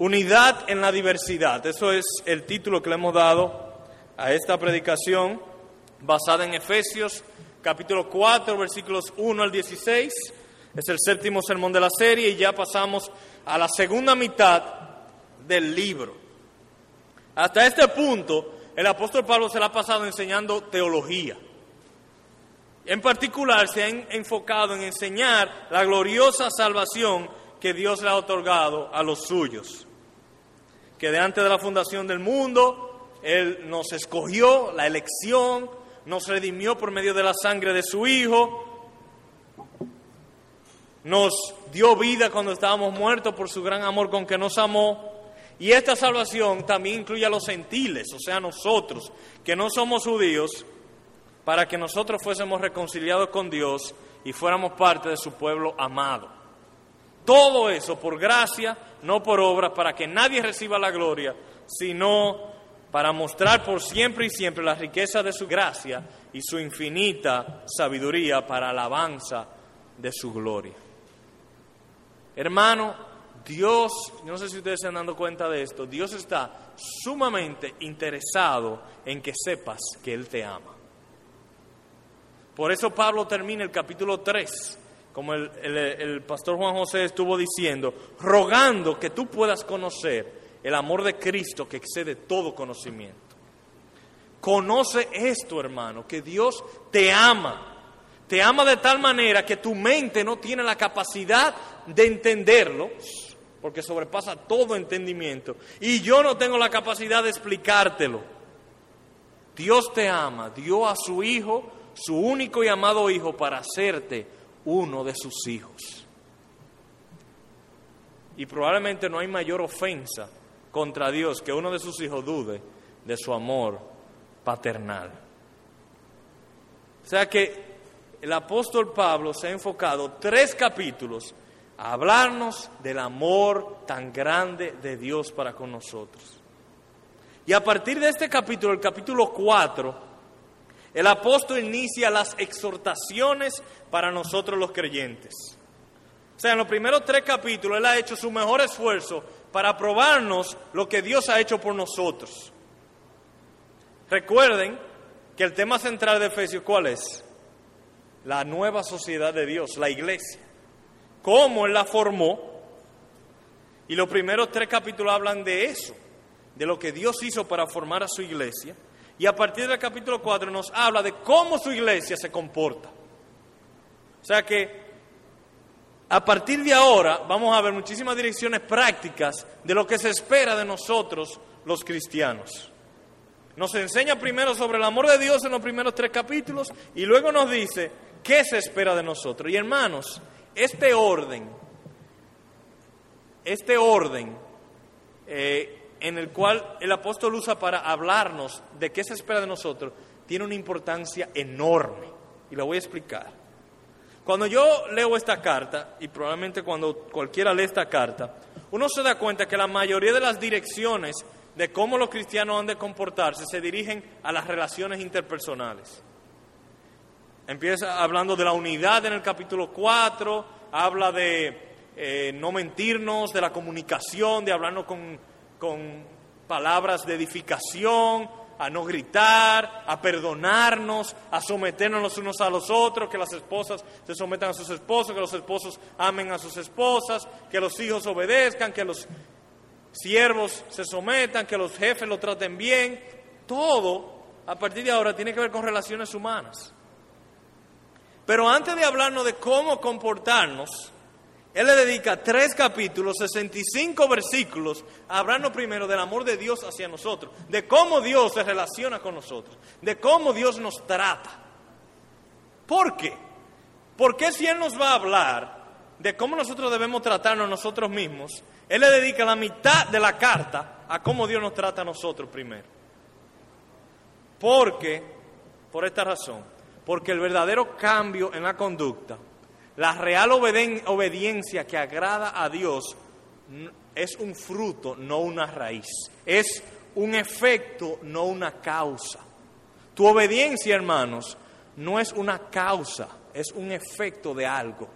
Unidad en la diversidad. Eso es el título que le hemos dado a esta predicación basada en Efesios capítulo 4 versículos 1 al 16. Es el séptimo sermón de la serie y ya pasamos a la segunda mitad del libro. Hasta este punto, el apóstol Pablo se la ha pasado enseñando teología. En particular, se ha enfocado en enseñar la gloriosa salvación que Dios le ha otorgado a los suyos que de antes de la fundación del mundo, Él nos escogió, la elección, nos redimió por medio de la sangre de su Hijo, nos dio vida cuando estábamos muertos por su gran amor con que nos amó. Y esta salvación también incluye a los gentiles, o sea, nosotros, que no somos judíos, para que nosotros fuésemos reconciliados con Dios y fuéramos parte de su pueblo amado. Todo eso por gracia, no por obra, para que nadie reciba la gloria, sino para mostrar por siempre y siempre la riqueza de su gracia y su infinita sabiduría para alabanza de su gloria. Hermano, Dios, no sé si ustedes se han dado cuenta de esto, Dios está sumamente interesado en que sepas que Él te ama. Por eso Pablo termina el capítulo 3 como el, pastor Juan José estuvo diciendo, rogando que tú puedas conocer el amor de Cristo que excede todo conocimiento. Conoce esto, hermano, que Dios te ama. Te ama de tal manera que tu mente no tiene la capacidad de entenderlo, porque sobrepasa todo entendimiento. Y yo no tengo la capacidad de explicártelo. Dios te ama, dio a su Hijo, su único y amado Hijo, para hacerte uno de sus hijos. Y probablemente no hay mayor ofensa contra Dios que uno de sus hijos dude de su amor paternal. O sea que el apóstol Pablo se ha enfocado tres capítulos a hablarnos del amor tan grande de Dios para con nosotros. Y a partir de este capítulo, el capítulo 4, el apóstol inicia las exhortaciones para nosotros los creyentes. O sea, en los primeros tres capítulos Él ha hecho su mejor esfuerzo para probarnos lo que Dios ha hecho por nosotros. Recuerden que el tema central de Efesios, ¿cuál es? La nueva sociedad de Dios, la iglesia. Cómo Él la formó. Y los primeros tres capítulos hablan de eso, de lo que Dios hizo para formar a su iglesia. Y a partir del capítulo 4 nos habla de cómo su iglesia se comporta. O sea que a partir de ahora vamos a ver muchísimas direcciones prácticas de lo que se espera de nosotros los cristianos. Nos enseña primero sobre el amor de Dios en los primeros tres capítulos y luego nos dice qué se espera de nosotros. Y hermanos, este orden, este orden eh, en el cual el apóstol usa para hablarnos de qué se espera de nosotros, tiene una importancia enorme. Y lo voy a explicar. Cuando yo leo esta carta, y probablemente cuando cualquiera lee esta carta, uno se da cuenta que la mayoría de las direcciones de cómo los cristianos han de comportarse se dirigen a las relaciones interpersonales. Empieza hablando de la unidad en el capítulo 4, habla de eh, no mentirnos, de la comunicación, de hablarnos con con palabras de edificación, a no gritar, a perdonarnos, a someternos los unos a los otros, que las esposas se sometan a sus esposos, que los esposos amen a sus esposas, que los hijos obedezcan, que los siervos se sometan, que los jefes lo traten bien. Todo, a partir de ahora, tiene que ver con relaciones humanas. Pero antes de hablarnos de cómo comportarnos, él le dedica tres capítulos, 65 versículos, a hablarnos primero del amor de Dios hacia nosotros, de cómo Dios se relaciona con nosotros, de cómo Dios nos trata. ¿Por qué? Porque si Él nos va a hablar de cómo nosotros debemos tratarnos nosotros mismos, Él le dedica la mitad de la carta a cómo Dios nos trata a nosotros primero. Porque, por esta razón, porque el verdadero cambio en la conducta la real obediencia que agrada a Dios es un fruto, no una raíz. Es un efecto, no una causa. Tu obediencia, hermanos, no es una causa, es un efecto de algo.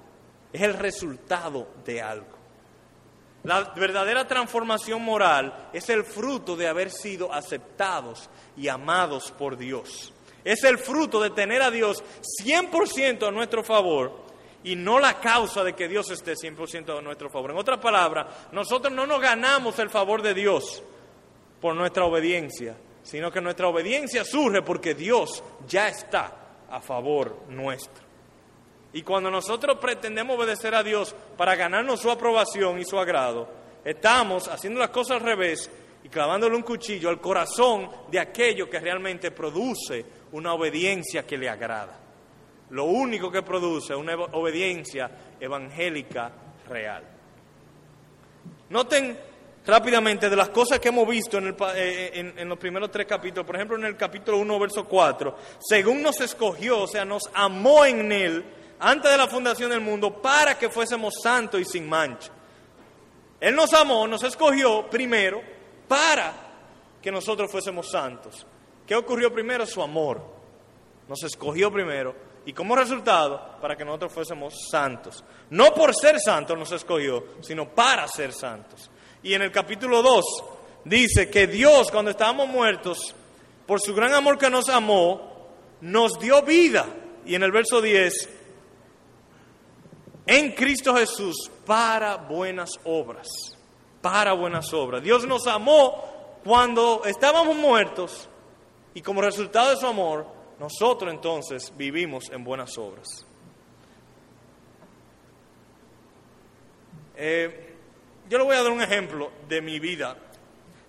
Es el resultado de algo. La verdadera transformación moral es el fruto de haber sido aceptados y amados por Dios. Es el fruto de tener a Dios 100% a nuestro favor y no la causa de que Dios esté 100% a nuestro favor. En otras palabras, nosotros no nos ganamos el favor de Dios por nuestra obediencia, sino que nuestra obediencia surge porque Dios ya está a favor nuestro. Y cuando nosotros pretendemos obedecer a Dios para ganarnos su aprobación y su agrado, estamos haciendo las cosas al revés y clavándole un cuchillo al corazón de aquello que realmente produce una obediencia que le agrada. Lo único que produce una obediencia evangélica real. Noten rápidamente de las cosas que hemos visto en, eh, en, los primeros tres capítulos, por ejemplo en el capítulo 1, verso 4, según nos escogió, o sea, nos amó en él antes de la fundación del mundo para que fuésemos santos y sin mancha. Él nos amó, nos escogió primero para que nosotros fuésemos santos. ¿Qué ocurrió primero? Su amor. Nos escogió primero y como resultado para que nosotros fuésemos santos. No por ser santos nos escogió, sino para ser santos. Y en el capítulo 2 dice que Dios cuando estábamos muertos, por su gran amor que nos amó, nos dio vida. Y en el verso 10 en Cristo Jesús para buenas obras, para buenas obras. Dios nos amó cuando estábamos muertos y como resultado de su amor, nosotros entonces vivimos en buenas obras. Eh, yo le voy a dar un ejemplo de mi vida.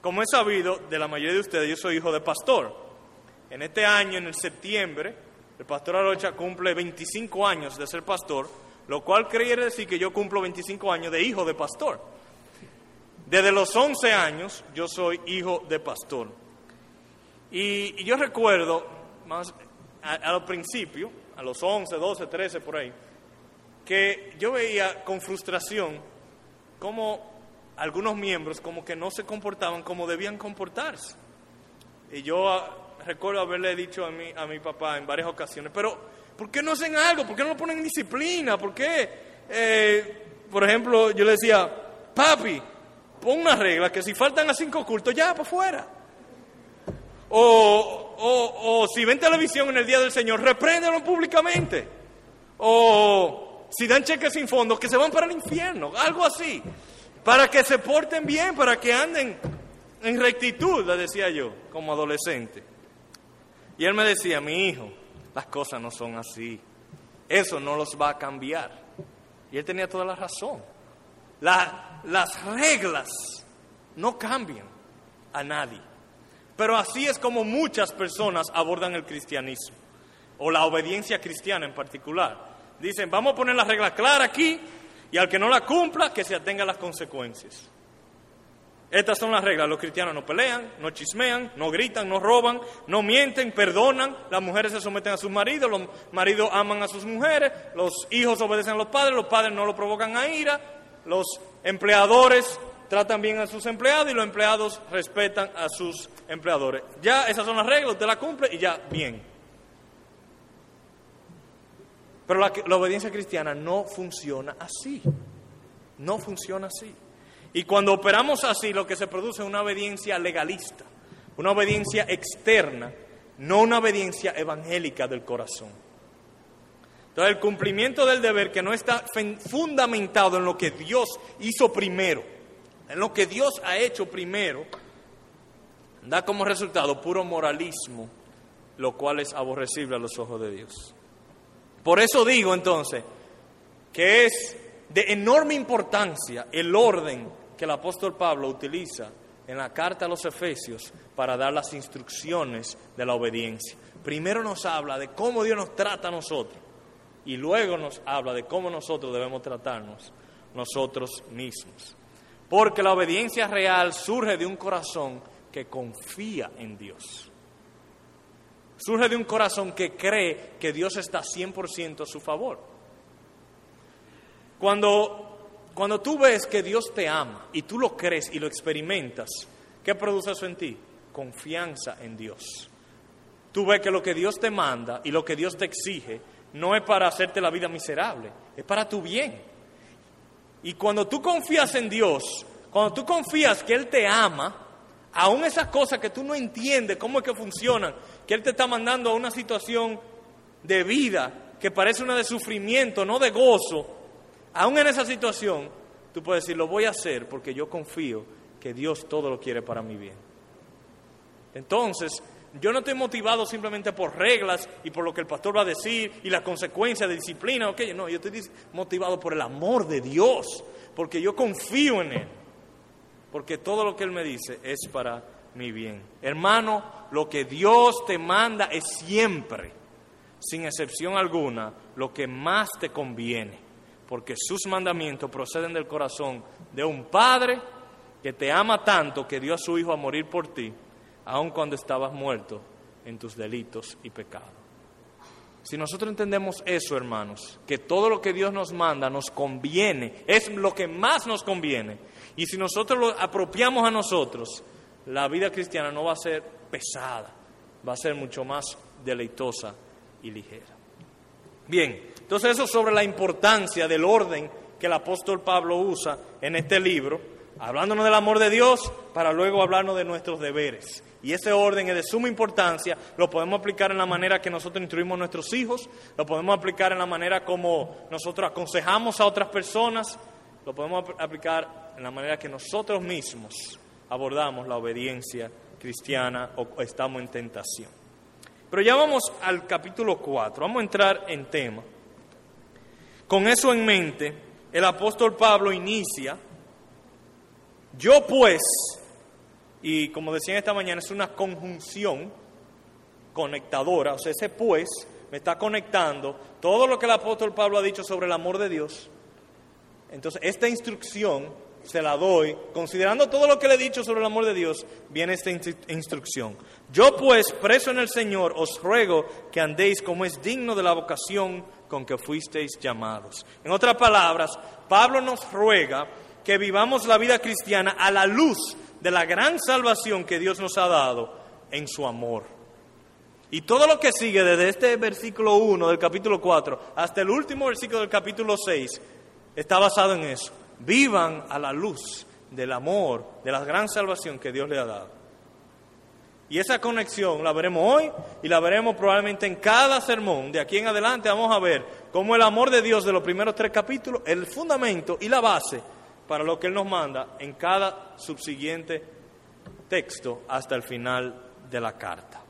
Como he sabido de la mayoría de ustedes, yo soy hijo de pastor. En este año, en el septiembre, el pastor Arocha cumple 25 años de ser pastor lo cual quiere decir que yo cumplo 25 años de hijo de pastor. Desde los 11 años yo soy hijo de pastor. Y, yo recuerdo, más a, los principios, a los 11, 12, 13 por ahí, que yo veía con frustración cómo algunos miembros como que no se comportaban como debían comportarse. Y yo ah, recuerdo haberle dicho a mi, a mi papá en varias ocasiones, pero ¿Por qué no hacen algo? ¿Por qué no lo ponen en disciplina? ¿Por qué? Eh, por ejemplo, yo le decía, papi, pon una regla que si faltan a cinco cultos, ya, para afuera. O, o, si ven televisión en el Día del Señor, repréndelo públicamente. O si dan cheques sin fondos, que se van para el infierno. Algo así. Para que se porten bien, para que anden en rectitud, le decía yo, como adolescente. Y él me decía, mi hijo, las cosas no son así. Eso no los va a cambiar. Y él tenía toda la razón. las reglas no cambian a nadie. Pero así es como muchas personas abordan el cristianismo, o la obediencia cristiana en particular. Dicen, vamos a poner la regla clara aquí y al que no la cumpla, que se atenga a las consecuencias. Estas son las reglas. Los cristianos no pelean, no chismean, no gritan, no roban, no mienten, perdonan. Las mujeres se someten a sus maridos, los maridos aman a sus mujeres, los hijos obedecen a los padres, los padres no lo provocan a ira, los empleadores tratan bien a sus empleados y los empleados respetan a sus empleadores. Ya esas son las reglas, usted las cumple y ya bien. Pero la, la obediencia cristiana no funciona así. No funciona así. Y cuando operamos así, lo que se produce es una obediencia legalista, una obediencia externa, no una obediencia evangélica del corazón. Entonces, el cumplimiento del deber que no está fundamentado en lo que Dios hizo primero, en lo que Dios ha hecho primero, da como resultado puro moralismo, lo cual es aborrecible a los ojos de Dios. Por eso digo entonces que es de enorme importancia el orden que el apóstol Pablo utiliza en la carta a los Efesios para dar las instrucciones de la obediencia. Primero nos habla de cómo Dios nos trata a nosotros y luego nos habla de cómo nosotros debemos tratarnos nosotros mismos. Porque la obediencia real surge de un corazón que confía en Dios. Surge de un corazón que cree que Dios está 100% a su favor. Cuando cuando tú ves que Dios te ama y tú lo crees y lo experimentas, ¿qué produce eso en ti? Confianza en Dios. Tú ves que lo que Dios te manda y lo que Dios te exige no es para hacerte la vida miserable, es para tu bien. Y cuando tú confías en Dios Cuando tú confías que Él te ama, aún esas cosas que tú no entiendes cómo es que funcionan, que Él te está mandando a una situación de vida que parece una de sufrimiento, no de gozo, aún en esa situación, tú puedes decir, lo voy a hacer porque yo confío que Dios todo lo quiere para mi bien. Entonces, yo no estoy motivado simplemente por reglas y por lo que el pastor va a decir y las consecuencias de disciplina. No, yo estoy motivado por el amor de Dios, porque yo confío en Él, porque todo lo que Él me dice es para mi bien. Hermano, lo que Dios te manda es siempre, sin excepción alguna, lo que más te conviene, porque sus mandamientos proceden del corazón de un Padre que te ama tanto que dio a su Hijo a morir por ti aun cuando estabas muerto en tus delitos y pecados. Si nosotros entendemos eso, hermanos, que todo lo que Dios nos manda nos conviene, es lo que más nos conviene, y si nosotros lo apropiamos a nosotros, la vida cristiana no va a ser pesada, va a ser mucho más deleitosa y ligera. Bien, entonces eso sobre la importancia del orden que el apóstol Pablo usa en este libro, hablándonos del amor de Dios para luego hablarnos de nuestros deberes. Y ese orden es de suma importancia, lo podemos aplicar en la manera que nosotros instruimos a nuestros hijos, lo podemos aplicar en la manera como nosotros aconsejamos a otras personas, lo podemos aplicar en la manera que nosotros mismos abordamos la obediencia cristiana o estamos en tentación. Pero ya vamos al capítulo 4, vamos a entrar en tema. Con eso en mente, el apóstol Pablo inicia, yo pues, y como decía esta mañana, es una conjunción conectadora, o sea, ese pues me está conectando todo lo que el apóstol Pablo ha dicho sobre el amor de Dios. Entonces, esta instrucción se la doy, considerando todo lo que le he dicho sobre el amor de Dios, viene esta instrucción. Yo pues, preso en el Señor, os ruego que andéis como es digno de la vocación con que fuisteis llamados. En otras palabras, Pablo nos ruega que vivamos la vida cristiana a la luz de la gran salvación que Dios nos ha dado en su amor. Y todo lo que sigue desde este versículo 1 del capítulo 4 hasta el último versículo del capítulo 6 está basado en eso. Vivan a la luz del amor, de la gran salvación que Dios le ha dado. Y esa conexión la veremos hoy y la veremos probablemente en cada sermón. De aquí en adelante vamos a ver cómo el amor de Dios de los primeros tres capítulos, el fundamento y la base para lo que Él nos manda en cada subsiguiente texto hasta el final de la carta.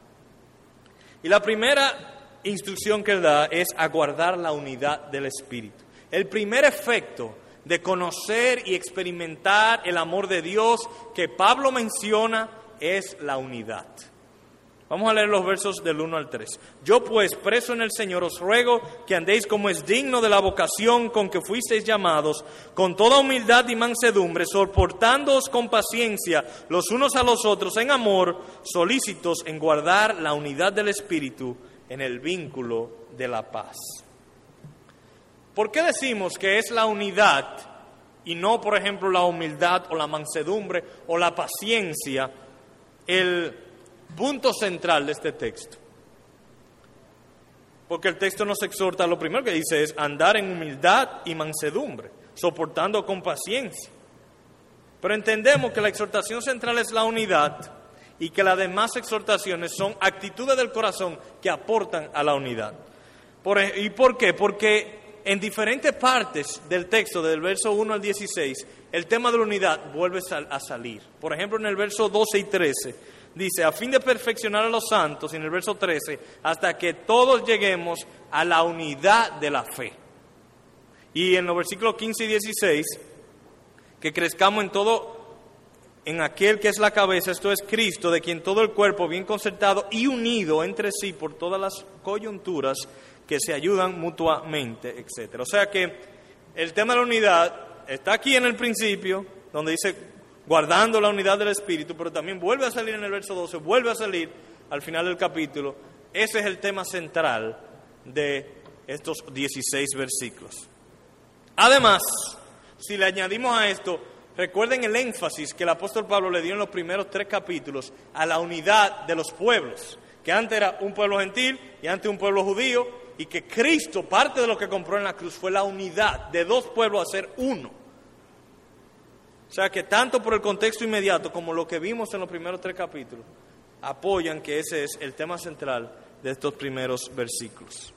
Y la primera instrucción que Él da es aguardar la unidad del Espíritu. El primer efecto de conocer y experimentar el amor de Dios que Pablo menciona es la unidad. Vamos a leer los versos del 1 al 3. Yo pues, preso en el Señor, os ruego que andéis como es digno de la vocación con que fuisteis llamados, con toda humildad y mansedumbre, soportándoos con paciencia los unos a los otros en amor, solícitos en guardar la unidad del Espíritu en el vínculo de la paz. ¿Por qué decimos que es la unidad y no, por ejemplo, la humildad o la mansedumbre o la paciencia el punto central de este texto. Porque el texto nos exhorta, lo primero que dice es andar en humildad y mansedumbre, soportando con paciencia. Pero entendemos que la exhortación central es la unidad y que las demás exhortaciones son actitudes del corazón que aportan a la unidad. ¿Y por qué? Porque en diferentes partes del texto, del verso 1 al 16, el tema de la unidad vuelve a salir. Por ejemplo, en el verso 12 y 13 dice, a fin de perfeccionar a los santos, en el verso 13, hasta que todos lleguemos a la unidad de la fe. Y en los versículos 15 y 16, que crezcamos en todo, en aquel que es la cabeza, esto es Cristo, de quien todo el cuerpo bien concertado y unido entre sí por todas las coyunturas que se ayudan mutuamente, etc. O sea que el tema de la unidad está aquí en el principio, donde dice guardando la unidad del Espíritu, pero también vuelve a salir en el verso 12, vuelve a salir al final del capítulo. Ese es el tema central de estos 16 versículos. Además, si le añadimos a esto, recuerden el énfasis que el apóstol Pablo le dio en los primeros tres capítulos a la unidad de los pueblos, que antes era un pueblo gentil y antes un pueblo judío, y que Cristo, parte de lo que compró en la cruz, fue la unidad de dos pueblos a ser uno. O sea que tanto por el contexto inmediato como lo que vimos en los primeros tres capítulos, apoyan que ese es el tema central de estos primeros versículos.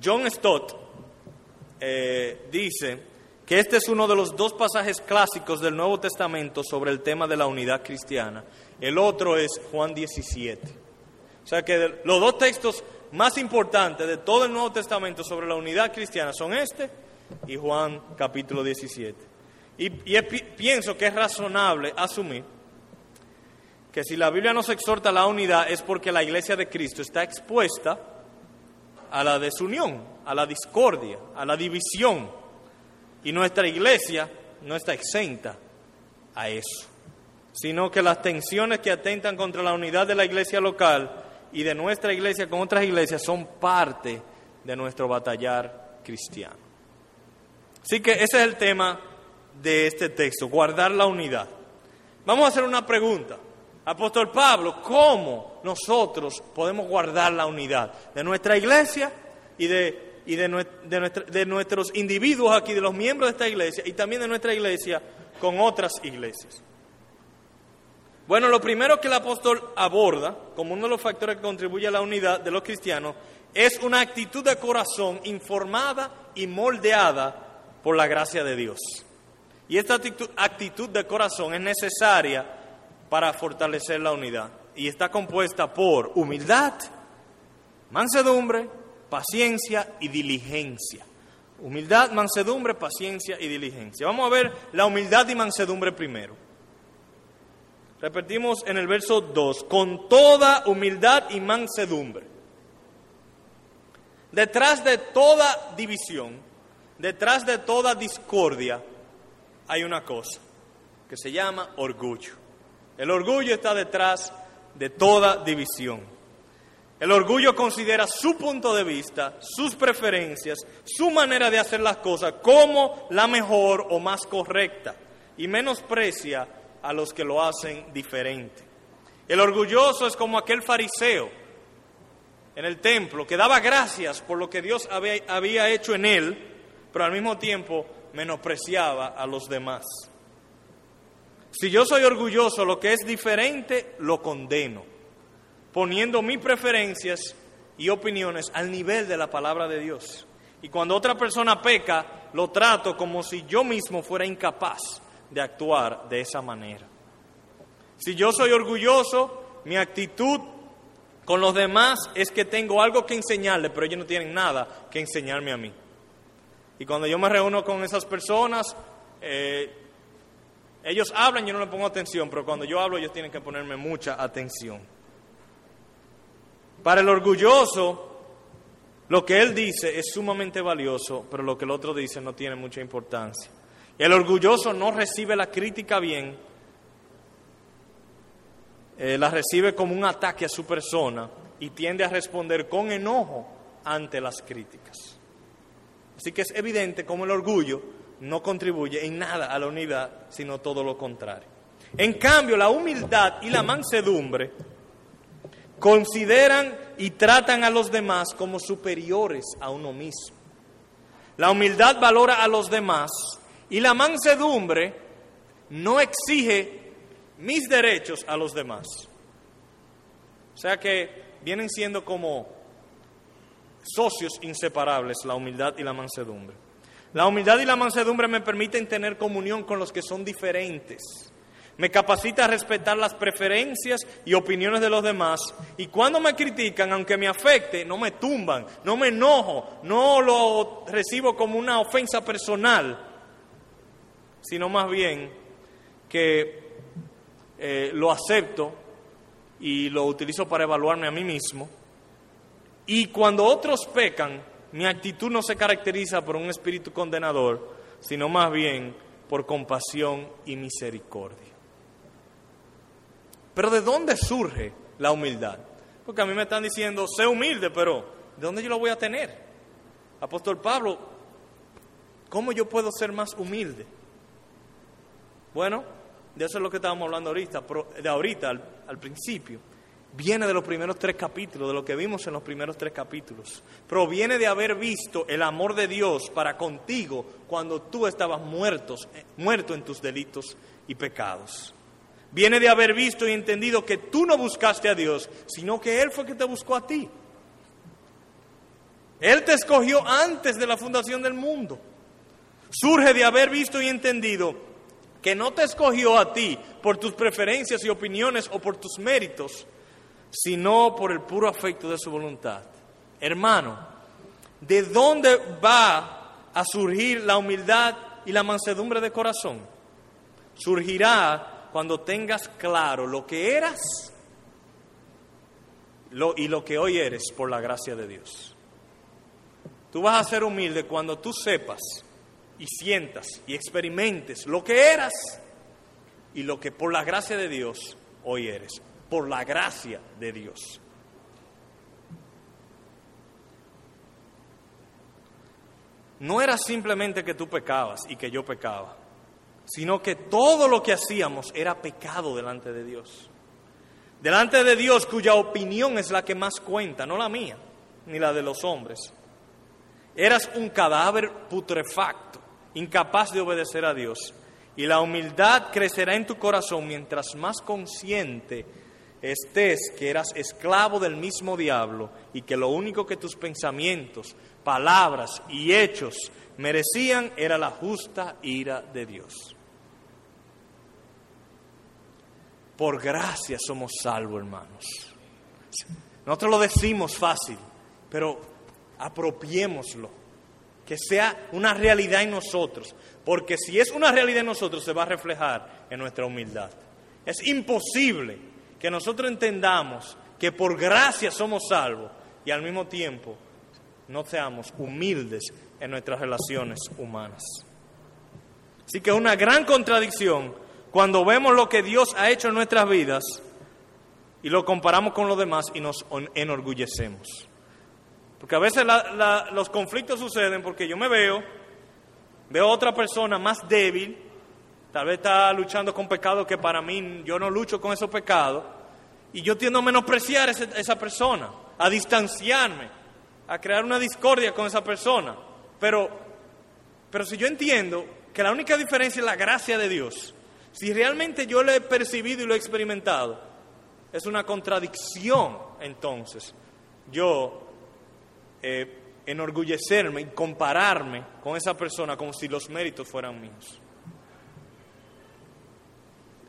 John Stott eh, dice que este es uno de los dos pasajes clásicos del Nuevo Testamento sobre el tema de la unidad cristiana. El otro es Juan 17. O sea que los dos textos más importantes de todo el Nuevo Testamento sobre la unidad cristiana son este y Juan capítulo 17. Y, pienso que es razonable asumir que si la Biblia nos exhorta a la unidad es porque la iglesia de Cristo está expuesta a la desunión, a la discordia, a la división. Y nuestra iglesia no está exenta a eso, sino que las tensiones que atentan contra la unidad de la iglesia local y de nuestra iglesia con otras iglesias son parte de nuestro batallar cristiano. Así que ese es el tema de este texto, guardar la unidad. Vamos a hacer una pregunta. Apóstol Pablo, ¿cómo nosotros podemos guardar la unidad de nuestra iglesia y de, y de, de, nuestros individuos aquí, de los miembros de esta iglesia y también de nuestra iglesia con otras iglesias? Bueno, lo primero que el apóstol aborda como uno de los factores que contribuye a la unidad de los cristianos es una actitud de corazón informada y moldeada por la gracia de Dios. Y esta actitud, de corazón es necesaria para fortalecer la unidad. Y está compuesta por humildad, mansedumbre, paciencia y diligencia. Humildad, mansedumbre, paciencia y diligencia. Vamos a ver la humildad y mansedumbre primero. Repetimos en el verso 2, con toda humildad y mansedumbre. Detrás de toda división, detrás de toda discordia, hay una cosa que se llama orgullo. El orgullo está detrás de toda división. El orgullo considera su punto de vista, sus preferencias, su manera de hacer las cosas como la mejor o más correcta y menosprecia a los que lo hacen diferente. El orgulloso es como aquel fariseo en el templo que daba gracias por lo que Dios había, hecho en él, pero al mismo tiempo menospreciaba a los demás. Si yo soy orgulloso, lo que es diferente, lo condeno, poniendo mis preferencias y opiniones al nivel de la palabra de Dios. Y cuando otra persona peca, lo trato como si yo mismo fuera incapaz de actuar de esa manera. Si yo soy orgulloso, mi actitud con los demás es que tengo algo que enseñarles, pero ellos no tienen nada que enseñarme a mí. Y cuando yo me reúno con esas personas, eh, ellos hablan, yo no le pongo atención, pero cuando yo hablo ellos tienen que ponerme mucha atención. Para el orgulloso, lo que él dice es sumamente valioso, pero lo que el otro dice no tiene mucha importancia. El orgulloso no recibe la crítica bien, eh, la recibe como un ataque a su persona y tiende a responder con enojo ante las críticas. Así que es evidente cómo el orgullo no contribuye en nada a la unidad, sino todo lo contrario. En cambio, la humildad y la mansedumbre consideran y tratan a los demás como superiores a uno mismo. La humildad valora a los demás y la mansedumbre no exige mis derechos a los demás. O sea que vienen siendo como socios inseparables, la humildad y la mansedumbre. La humildad y la mansedumbre me permiten tener comunión con los que son diferentes. Me capacita a respetar las preferencias y opiniones de los demás. Y cuando me critican, aunque me afecte, no me tumban, no me enojo, no lo recibo como una ofensa personal, sino más bien que eh, lo acepto y lo utilizo para evaluarme a mí mismo y cuando otros pecan, mi actitud no se caracteriza por un espíritu condenador, sino más bien por compasión y misericordia. Pero ¿de dónde surge la humildad? Porque a mí me están diciendo, sé humilde, pero ¿de dónde yo lo voy a tener? Apóstol Pablo, ¿cómo yo puedo ser más humilde? Bueno, de eso es lo que estábamos hablando ahorita, de ahorita al, al principio. viene de los primeros tres capítulos, de lo que vimos en los primeros tres capítulos. Proviene de haber visto el amor de Dios para contigo cuando tú estabas muertos, eh, muerto en tus delitos y pecados. Viene de haber visto y entendido que tú no buscaste a Dios, sino que Él fue que te buscó a ti. Él te escogió antes de la fundación del mundo. Surge de haber visto y entendido que no te escogió a ti por tus preferencias y opiniones o por tus méritos, sino por el puro afecto de su voluntad. Hermano, ¿de dónde va a surgir la humildad y la mansedumbre de corazón? Surgirá cuando tengas claro lo que eras y lo que hoy eres por la gracia de Dios. Tú vas a ser humilde cuando tú sepas y sientas y experimentes lo que eras y lo que por la gracia de Dios hoy eres por la gracia de Dios. No era simplemente que tú pecabas y que yo pecaba, sino que todo lo que hacíamos era pecado delante de Dios. Delante de Dios cuya opinión es la que más cuenta, no la mía, ni la de los hombres. Eras un cadáver putrefacto, incapaz de obedecer a Dios. Y la humildad crecerá en tu corazón mientras más consciente estés que eras esclavo del mismo diablo y que lo único que tus pensamientos, palabras y hechos merecían era la justa ira de Dios. Por gracia somos salvos, hermanos. Nosotros lo decimos fácil, pero apropiémoslo, que sea una realidad en nosotros, porque si es una realidad en nosotros se va a reflejar en nuestra humildad. Es imposible que nosotros entendamos que por gracia somos salvos y al mismo tiempo no seamos humildes en nuestras relaciones humanas. Así que es una gran contradicción cuando vemos lo que Dios ha hecho en nuestras vidas y lo comparamos con los demás y nos enorgullecemos. Porque a veces los conflictos suceden porque yo me veo, veo a otra persona más débil Tal vez está luchando con pecados que para mí yo no lucho con esos pecados. Y yo tiendo a menospreciar a esa persona, a distanciarme, a crear una discordia con esa persona. Pero, pero si yo entiendo que la única diferencia es la gracia de Dios, si realmente yo lo he percibido y lo he experimentado, es una contradicción entonces yo eh, enorgullecerme y compararme con esa persona como si los méritos fueran míos.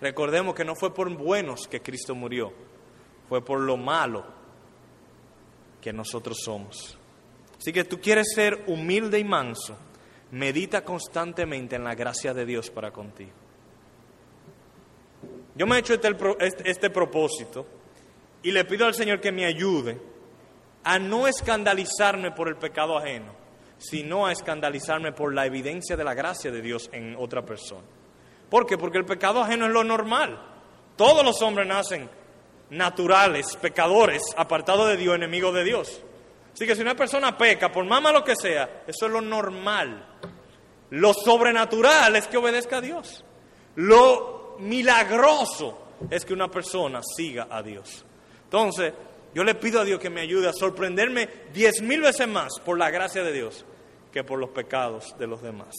Recordemos que no fue por buenos que Cristo murió, fue por lo malo que nosotros somos. Así que tú quieres ser humilde y manso, medita constantemente en la gracia de Dios para contigo. Yo me he hecho este, este, este propósito y le pido al Señor que me ayude a no escandalizarme por el pecado ajeno, sino a escandalizarme por la evidencia de la gracia de Dios en otra persona. ¿Por qué? Porque el pecado ajeno es lo normal. Todos los hombres nacen naturales, pecadores, apartados de Dios, enemigos de Dios. Así que si una persona peca, por más malo que sea, eso es lo normal. Lo sobrenatural es que obedezca a Dios. Lo milagroso es que una persona siga a Dios. Entonces, yo le pido a Dios que me ayude a sorprenderme diez mil veces más por la gracia de Dios que por los pecados de los demás.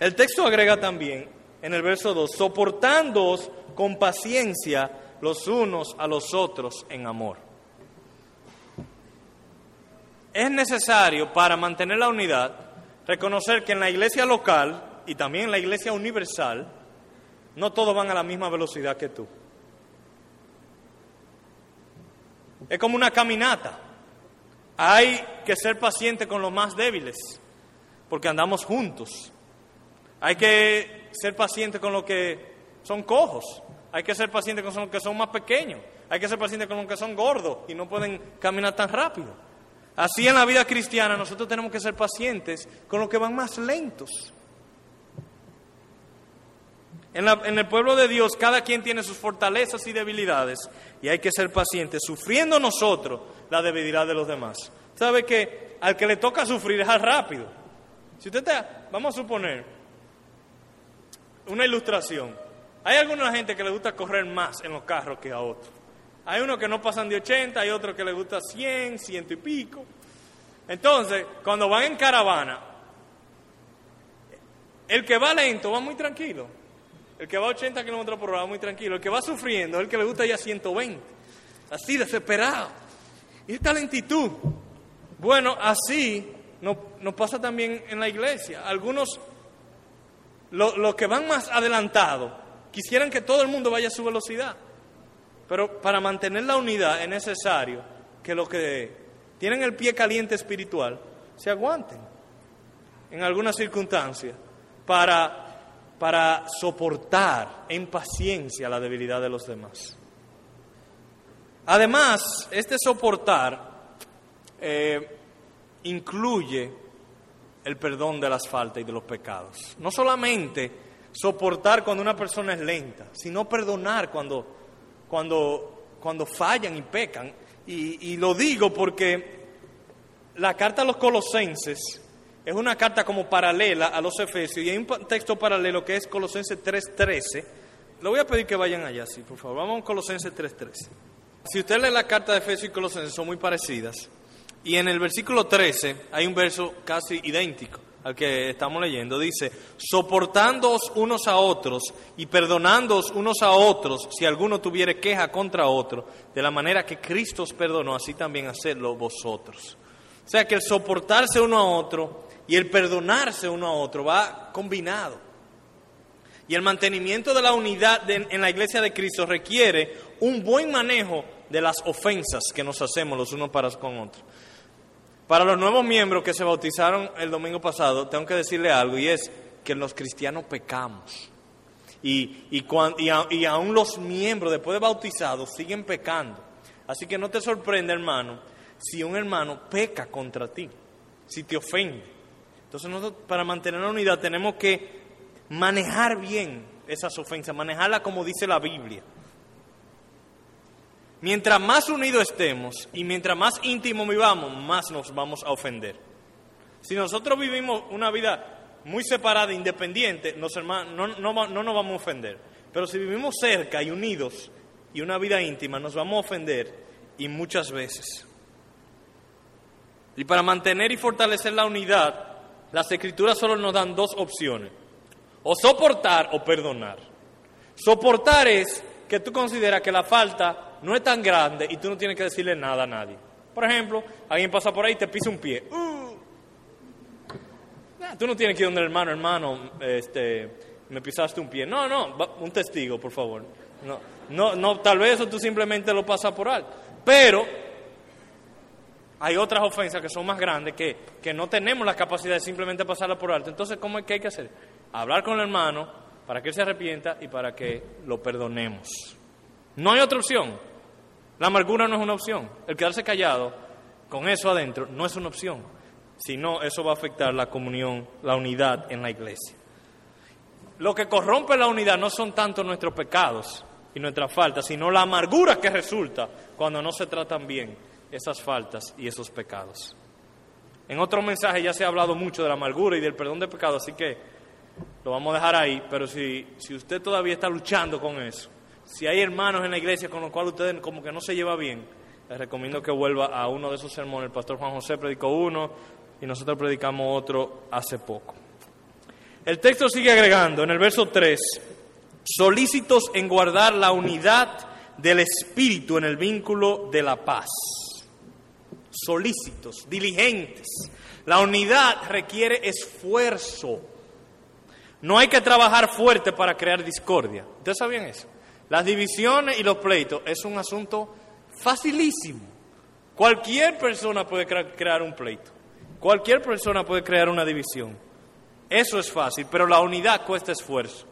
El texto agrega también en el verso 2, soportándoos con paciencia los unos a los otros en amor. Es necesario para mantener la unidad reconocer que en la iglesia local y también en la iglesia universal no todos van a la misma velocidad que tú. Es como una caminata. Hay que ser paciente con los más débiles porque andamos juntos. Hay que ser paciente con los que son cojos. Hay que ser paciente con los que son más pequeños. Hay que ser paciente con los que son gordos y no pueden caminar tan rápido. Así en la vida cristiana nosotros tenemos que ser pacientes con los que van más lentos. En, el pueblo de Dios cada quien tiene sus fortalezas y debilidades y hay que ser pacientes, sufriendo nosotros la debilidad de los demás. ¿Sabe que al que le toca sufrir es al rápido? Si usted está, vamos a suponer, una ilustración. Hay alguna gente que le gusta correr más en los carros que a otros. Hay unos que no pasan de 80, hay otros que les gusta 100, ciento y pico. Entonces, cuando van en caravana, el que va lento va muy tranquilo. El que va a 80 kilómetros por hora muy tranquilo. El que va sufriendo el que le gusta ya 120. Así, desesperado. Y esta lentitud. Bueno, así nos, pasa también en la iglesia. Algunos, los que van más adelantados, quisieran que todo el mundo vaya a su velocidad. Pero para mantener la unidad es necesario que los que tienen el pie caliente espiritual se aguanten en algunas circunstancias para, para soportar en paciencia la debilidad de los demás. Además, este soportar eh, incluye el perdón de las faltas y de los pecados. No solamente soportar cuando una persona es lenta, sino perdonar cuando, cuando, cuando fallan y pecan. Y, y lo digo porque la carta a los colosenses es una carta como paralela a los Efesios y hay un texto paralelo que es Colosenses 3.13. Le voy a pedir que vayan allá, sí, por favor. Vamos a Colosenses 3.13. Si usted lee la carta de Efesios y Colosenses, son muy parecidas. Y en el versículo 13 hay un verso casi idéntico al que estamos leyendo. Dice, soportándoos unos a otros y perdonándoos unos a otros si alguno tuviere queja contra otro, de la manera que Cristo os perdonó, así también hacedlo vosotros. O sea que el soportarse uno a otro y el perdonarse uno a otro va combinado. Y el mantenimiento de la unidad en la iglesia de Cristo requiere un buen manejo de las ofensas que nos hacemos los unos para con otros. Para los nuevos miembros que se bautizaron el domingo pasado, tengo que decirle algo y es que los cristianos pecamos. Y, y, y aún los miembros después de bautizados siguen pecando. Así que no te sorprende, hermano, si un hermano peca contra ti, si te ofende. Entonces nosotros para mantener la unidad tenemos que manejar bien esas ofensas, manejarlas como dice la Biblia. Mientras más unidos estemos y mientras más íntimo vivamos, más nos vamos a ofender. Si nosotros vivimos una vida muy separada, independiente, no, no nos vamos a ofender. Pero si vivimos cerca y unidos y una vida íntima, nos vamos a ofender y muchas veces. Y para mantener y fortalecer la unidad, las escrituras solo nos dan dos opciones, o soportar o perdonar. Soportar es que tú consideras que la falta no es tan grande y tú no tienes que decirle nada a nadie. Por ejemplo, alguien pasa por ahí y te pisa un pie. Uh. tú no tienes que ir donde el hermano, hermano, este, me pisaste un pie. No, no, un testigo, por favor. No, no, no, tal vez eso tú simplemente lo pasas por alto. Pero hay otras ofensas que son más grandes que, que no tenemos la capacidad de simplemente pasarla por alto. Entonces, ¿cómo es que hay que hacer? Hablar con el hermano para que él se arrepienta y para que lo perdonemos. No hay otra opción. La amargura no es una opción. El quedarse callado con eso adentro no es una opción. Sino eso va a afectar la comunión, la unidad en la iglesia. Lo que corrompe la unidad no son tanto nuestros pecados y nuestras faltas, sino la amargura que resulta cuando no se tratan bien esas faltas y esos pecados. En otro mensaje ya se ha hablado mucho de la amargura y del perdón de pecados, así que lo vamos a dejar ahí, pero si, si usted todavía está luchando con eso, si hay hermanos en la iglesia con los cuales usted como que no se lleva bien, les recomiendo que vuelva a uno de esos sermones. El pastor Juan José predicó uno y nosotros predicamos otro hace poco. El texto sigue agregando en el verso 3, solícitos en guardar la unidad del Espíritu en el vínculo de la paz solícitos, diligentes. La unidad requiere esfuerzo. No hay que trabajar fuerte para crear discordia. ¿Ustedes sabían eso? Las divisiones y los pleitos es un asunto facilísimo. Cualquier persona puede crear un pleito. Cualquier persona puede crear una división. Eso es fácil, pero la unidad cuesta esfuerzo.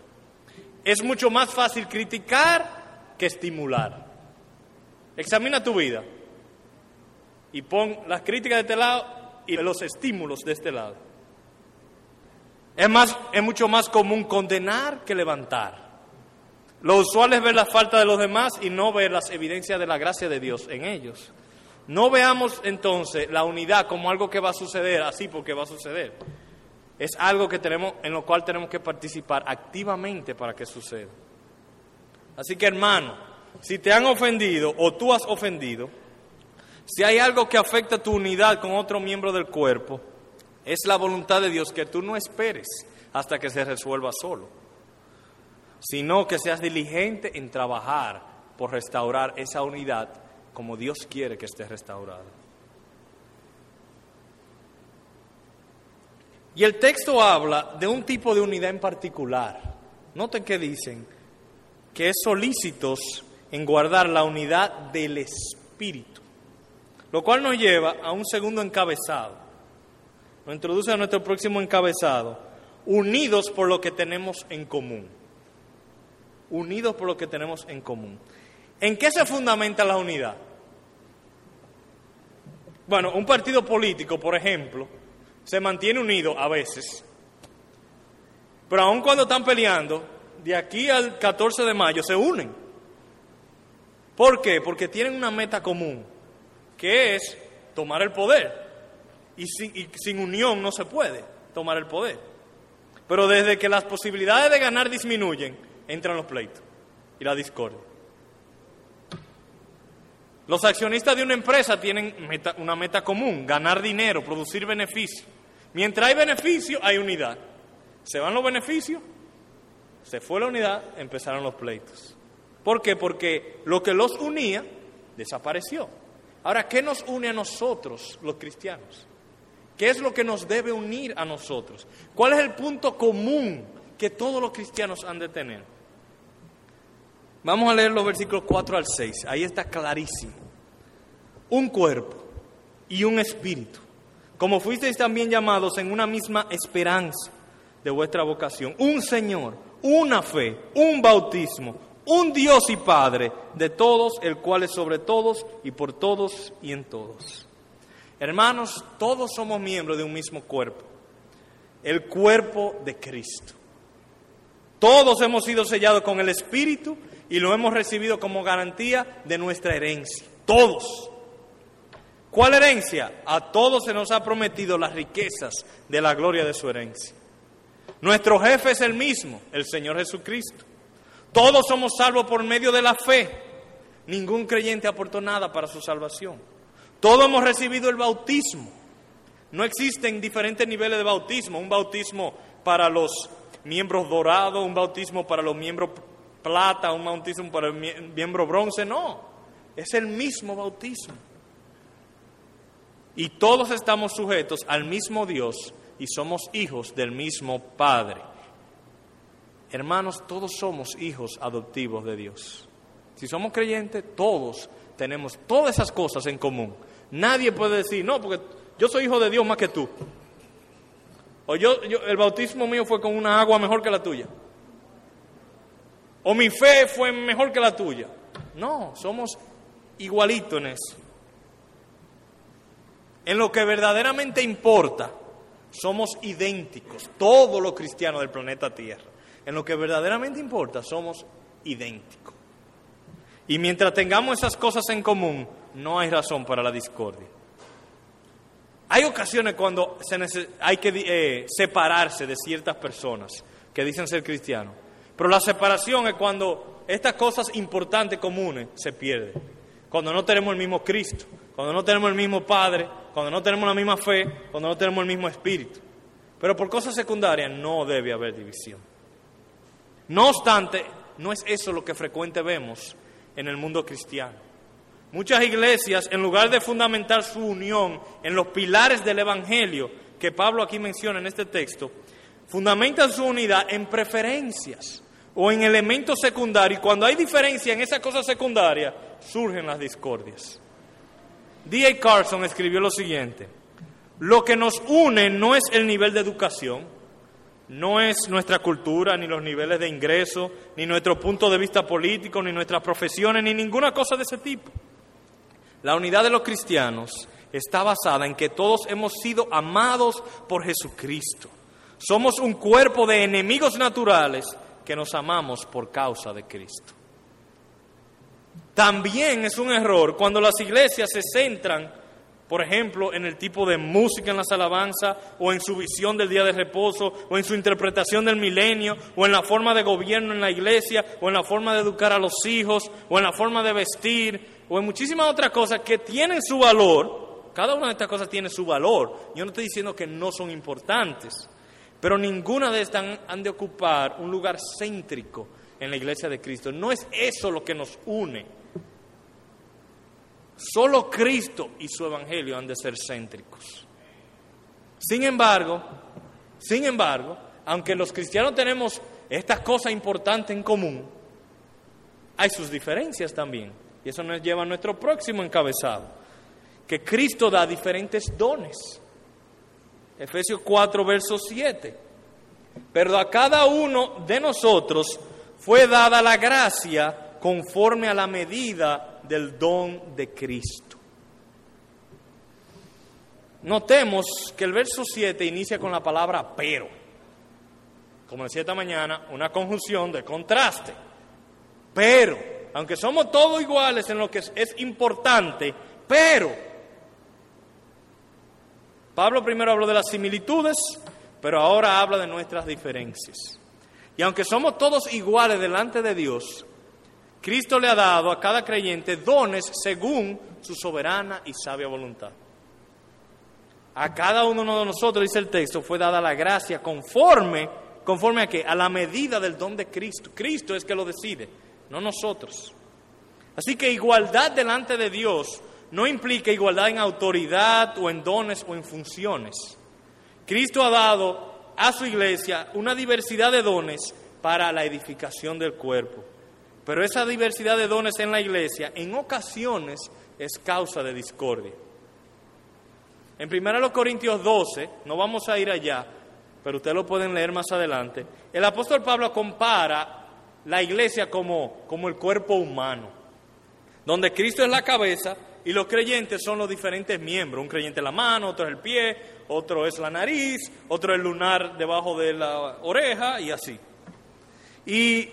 Es mucho más fácil criticar que estimular. Examina tu vida y pon las críticas de este lado y los estímulos de este lado. Es, más, es mucho más común condenar que levantar. Lo usual es ver la falta de los demás y no ver las evidencias de la gracia de Dios en ellos. No veamos entonces la unidad como algo que va a suceder así porque va a suceder. Es algo que tenemos, en lo cual tenemos que participar activamente para que suceda. Así que hermano, si te han ofendido o tú has ofendido, si hay algo que afecta tu unidad con otro miembro del cuerpo, es la voluntad de Dios que tú no esperes hasta que se resuelva solo, sino que seas diligente en trabajar por restaurar esa unidad como Dios quiere que esté restaurada. Y el texto habla de un tipo de unidad en particular. Noten que dicen que es solícitos en guardar la unidad del Espíritu, lo cual nos lleva a un segundo encabezado. Nos introduce a nuestro próximo encabezado, unidos por lo que tenemos en común. Unidos por lo que tenemos en común. ¿En qué se fundamenta la unidad? Bueno, un partido político, por ejemplo, se mantiene unido a veces, pero aun cuando están peleando, de aquí al 14 de mayo se unen. ¿Por qué? Porque tienen una meta común, que es tomar el poder. Y sin, y sin, unión no se puede tomar el poder. Pero desde que las posibilidades de ganar disminuyen, entran los pleitos y la discordia. Los accionistas de una empresa tienen una meta común, ganar dinero, producir beneficio. Mientras hay beneficio, hay unidad. Se van los beneficios, se fue la unidad, empezaron los pleitos. ¿Por qué? Porque lo que los unía desapareció. Ahora, ¿qué nos une a nosotros, los cristianos? ¿Qué es lo que nos debe unir a nosotros? ¿Cuál es el punto común que todos los cristianos han de tener? Vamos a leer los versículos 4 al 6. Ahí está clarísimo. Un cuerpo y un espíritu, como fuisteis también llamados en una misma esperanza de vuestra vocación. Un Señor, una fe, un bautismo, un Dios y Padre de todos, el cual es sobre todos y por todos y en todos. Hermanos, todos somos miembros de un mismo cuerpo, el cuerpo de Cristo. Todos hemos sido sellados con el Espíritu y lo hemos recibido como garantía de nuestra herencia. Todos. ¿Cuál herencia? A todos se nos ha prometido las riquezas de la gloria de su herencia. Nuestro jefe es el mismo, el Señor Jesucristo. Todos somos salvos por medio de la fe. Ningún creyente aportó nada para su salvación. Todos hemos recibido el bautismo. No existen diferentes niveles de bautismo. Un bautismo para los miembros dorados, un bautismo para los miembros plata, un bautismo para el miembro bronce. No, es el mismo bautismo. Y todos estamos sujetos al mismo Dios y somos hijos del mismo Padre. Hermanos, todos somos hijos adoptivos de Dios. Si somos creyentes, todos tenemos todas esas cosas en común. Nadie puede decir, no, porque yo soy hijo de Dios más que tú. O yo, el bautismo mío fue con una agua mejor que la tuya. O mi fe fue mejor que la tuya. No, somos igualitos en eso. En lo que verdaderamente importa, somos idénticos, todos los cristianos del planeta Tierra. En lo que verdaderamente importa, somos idénticos. Y mientras tengamos esas cosas en común, no hay razón para la discordia. Hay ocasiones cuando se hay que eh, separarse de ciertas personas que dicen ser cristianos. Pero la separación es cuando estas cosas importantes comunes se pierden. Cuando no tenemos el mismo Cristo, cuando no tenemos el mismo Padre, cuando no tenemos la misma fe, cuando no tenemos el mismo Espíritu. Pero por cosas secundarias no debe haber división. No obstante, no es eso lo que frecuente vemos en el mundo cristiano. Muchas iglesias, en lugar de fundamentar su unión en los pilares del Evangelio que Pablo aquí menciona en este texto, fundamentan su unidad en preferencias o en elementos secundarios. Y cuando hay diferencia en esa cosa secundaria, surgen las discordias. D.A. Carson escribió lo siguiente, lo que nos une no es el nivel de educación, no es nuestra cultura, ni los niveles de ingreso, ni nuestro punto de vista político, ni nuestras profesiones, ni ninguna cosa de ese tipo. La unidad de los cristianos está basada en que todos hemos sido amados por Jesucristo. Somos un cuerpo de enemigos naturales que nos amamos por causa de Cristo. También es un error cuando las iglesias se centran Por ejemplo, en el tipo de música en las alabanzas, o en su visión del día de reposo, o en su interpretación del milenio, o en la forma de gobierno en la iglesia, o en la forma de educar a los hijos, o en la forma de vestir, o en muchísimas otras cosas que tienen su valor. Cada una de estas cosas tiene su valor. Yo no estoy diciendo que no son importantes, pero ninguna de estas han de ocupar un lugar céntrico en la iglesia de Cristo. No es eso lo que nos une. Solo Cristo y su Evangelio han de ser céntricos. Sin embargo, sin embargo, aunque los cristianos tenemos estas cosas importantes en común, hay sus diferencias también. Y eso nos lleva a nuestro próximo encabezado, que Cristo da diferentes dones. Efesios 4, verso 7. Pero a cada uno de nosotros fue dada la gracia conforme a la medida del don de Cristo. Notemos que el verso 7 inicia con la palabra pero. Como decía esta mañana, una conjunción de contraste. Pero, aunque somos todos iguales en lo que es, importante, pero. Pablo primero habló de las similitudes, pero ahora habla de nuestras diferencias. Y aunque somos todos iguales delante de Dios, Cristo le ha dado a cada creyente dones según su soberana y sabia voluntad. A cada uno de nosotros, dice el texto, fue dada la gracia conforme, conforme a qué? A la medida del don de Cristo. Cristo es que lo decide, no nosotros. Así que igualdad delante de Dios no implica igualdad en autoridad o en dones o en funciones. Cristo ha dado a su iglesia una diversidad de dones para la edificación del cuerpo. Pero esa diversidad de dones en la iglesia en ocasiones es causa de discordia. En 1 Corintios 12, no vamos a ir allá, pero ustedes lo pueden leer más adelante, el apóstol Pablo compara la iglesia como, como el cuerpo humano, donde Cristo es la cabeza y los creyentes son los diferentes miembros. Un creyente es la mano, otro es el pie, otro es la nariz, otro es el lunar debajo de la oreja y así. Y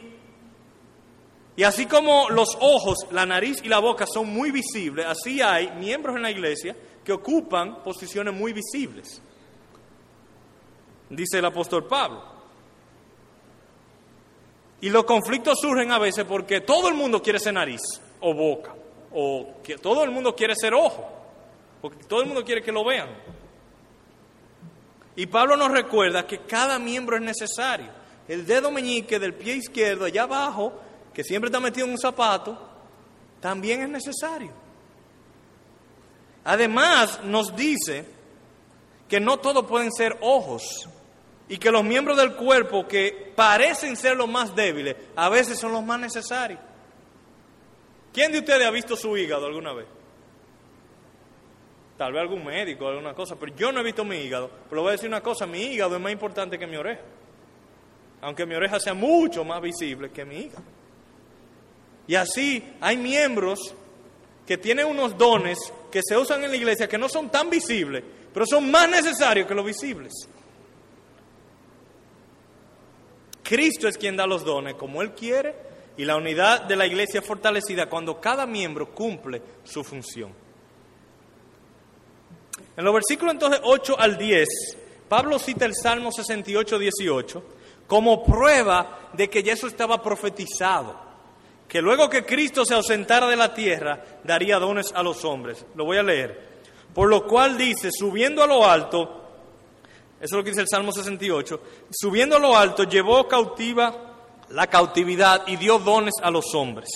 y así como los ojos, la nariz y la boca son muy visibles, así hay miembros en la iglesia que ocupan posiciones muy visibles. Dice el apóstol Pablo. Y los conflictos surgen a veces porque todo el mundo quiere ser nariz o boca, o que todo el mundo quiere ser ojo, porque todo el mundo quiere que lo vean. Y Pablo nos recuerda que cada miembro es necesario. El dedo meñique del pie izquierdo allá abajo que siempre está metido en un zapato, también es necesario. Además, nos dice que no todos pueden ser ojos y que los miembros del cuerpo que parecen ser los más débiles, a veces son los más necesarios. ¿Quién de ustedes ha visto su hígado alguna vez? Tal vez algún médico, alguna cosa, pero yo no he visto mi hígado. Pero voy a decir una cosa, mi hígado es más importante que mi oreja. Aunque mi oreja sea mucho más visible que mi hígado. Y así hay miembros que tienen unos dones que se usan en la iglesia que no son tan visibles, pero son más necesarios que los visibles. Cristo es quien da los dones como Él quiere y la unidad de la iglesia es fortalecida cuando cada miembro cumple su función. En los versículos entonces 8 al 10, Pablo cita el Salmo 68, 18 como prueba de que ya eso estaba profetizado que luego que Cristo se ausentara de la tierra, daría dones a los hombres. Lo voy a leer. Por lo cual dice, subiendo a lo alto, eso es lo que dice el Salmo 68, subiendo a lo alto llevó cautiva la cautividad y dio dones a los hombres.